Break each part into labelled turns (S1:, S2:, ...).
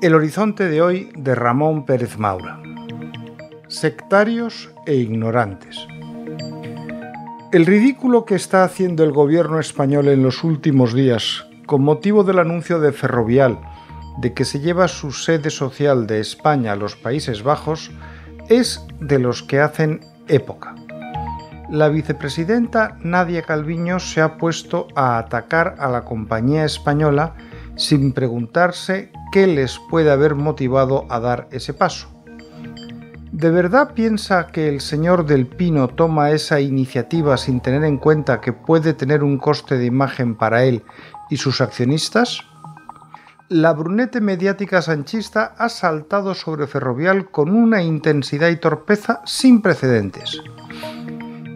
S1: El horizonte de hoy de Ramón Pérez Maura. Sectarios e ignorantes. El ridículo que está haciendo el gobierno español en los últimos días con motivo del anuncio de Ferrovial de que se lleva su sede social de España a los Países Bajos es de los que hacen época. La vicepresidenta Nadia Calviño se ha puesto a atacar a la compañía española sin preguntarse qué les puede haber motivado a dar ese paso. ¿De verdad piensa que el señor del Pino toma esa iniciativa sin tener en cuenta que puede tener un coste de imagen para él y sus accionistas? La brunete mediática sanchista ha saltado sobre Ferrovial con una intensidad y torpeza sin precedentes.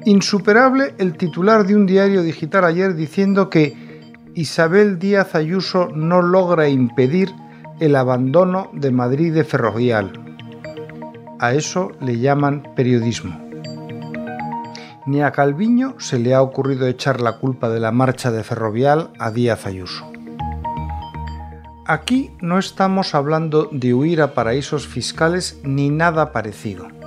S1: Insuperable el titular de un diario digital ayer diciendo que Isabel Díaz Ayuso no logra impedir el abandono de Madrid de Ferrovial. A eso le llaman periodismo. Ni a Calviño se le ha ocurrido echar la culpa de la marcha de Ferrovial a Díaz Ayuso. Aquí no estamos hablando de huir a paraísos fiscales ni nada parecido.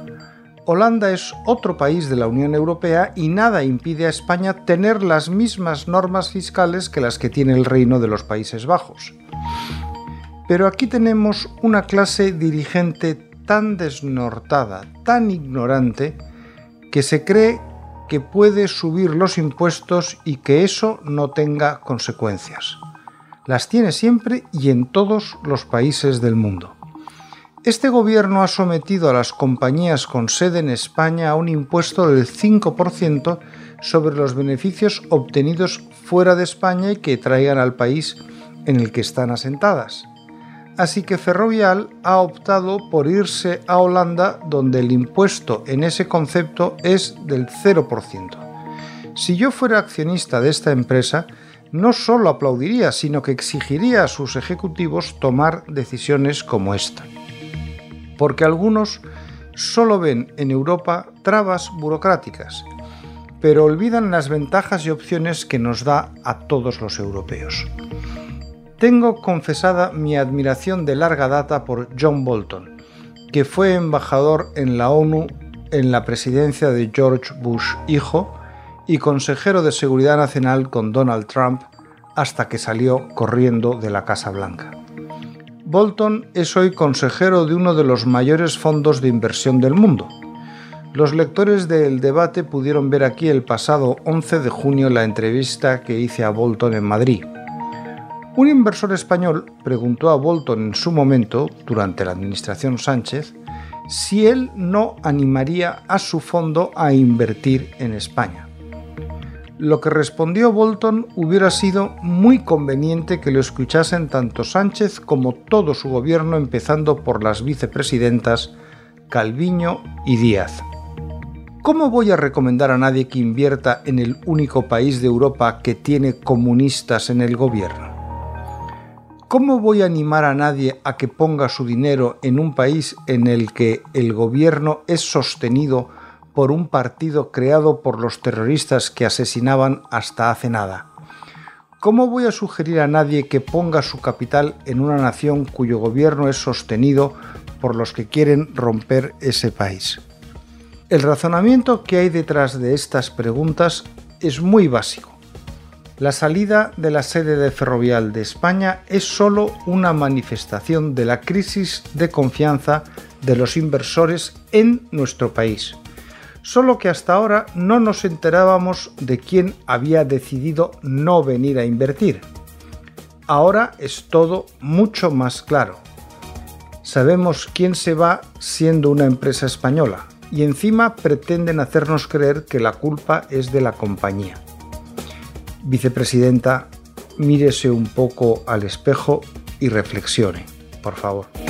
S1: Holanda es otro país de la Unión Europea y nada impide a España tener las mismas normas fiscales que las que tiene el Reino de los Países Bajos. Pero aquí tenemos una clase dirigente tan desnortada, tan ignorante, que se cree que puede subir los impuestos y que eso no tenga consecuencias. Las tiene siempre y en todos los países del mundo. Este gobierno ha sometido a las compañías con sede en España a un impuesto del 5% sobre los beneficios obtenidos fuera de España y que traigan al país en el que están asentadas. Así que Ferrovial ha optado por irse a Holanda donde el impuesto en ese concepto es del 0%. Si yo fuera accionista de esta empresa, no solo aplaudiría, sino que exigiría a sus ejecutivos tomar decisiones como esta. Porque algunos solo ven en Europa trabas burocráticas, pero olvidan las ventajas y opciones que nos da a todos los europeos. Tengo confesada mi admiración de larga data por John Bolton, que fue embajador en la ONU en la presidencia de George Bush hijo y consejero de Seguridad Nacional con Donald Trump hasta que salió corriendo de la Casa Blanca. Bolton es hoy consejero de uno de los mayores fondos de inversión del mundo. Los lectores del debate pudieron ver aquí el pasado 11 de junio la entrevista que hice a Bolton en Madrid. Un inversor español preguntó a Bolton en su momento, durante la administración Sánchez, si él no animaría a su fondo a invertir en España. Lo que respondió Bolton hubiera sido muy conveniente que lo escuchasen tanto Sánchez como todo su gobierno, empezando por las vicepresidentas Calviño y Díaz. ¿Cómo voy a recomendar a nadie que invierta en el único país de Europa que tiene comunistas en el gobierno? ¿Cómo voy a animar a nadie a que ponga su dinero en un país en el que el gobierno es sostenido por un partido creado por los terroristas que asesinaban hasta hace nada? ¿Cómo voy a sugerir a nadie que ponga su capital en una nación cuyo gobierno es sostenido por los que quieren romper ese país? El razonamiento que hay detrás de estas preguntas es muy básico. La salida de la sede de Ferrovial de España es solo una manifestación de la crisis de confianza de los inversores en nuestro país. Solo que hasta ahora no nos enterábamos de quién había decidido no venir a invertir. Ahora es todo mucho más claro. Sabemos quién se va siendo una empresa española y encima pretenden hacernos creer que la culpa es de la compañía vicepresidenta, mírese un poco al espejo y reflexione, por favor.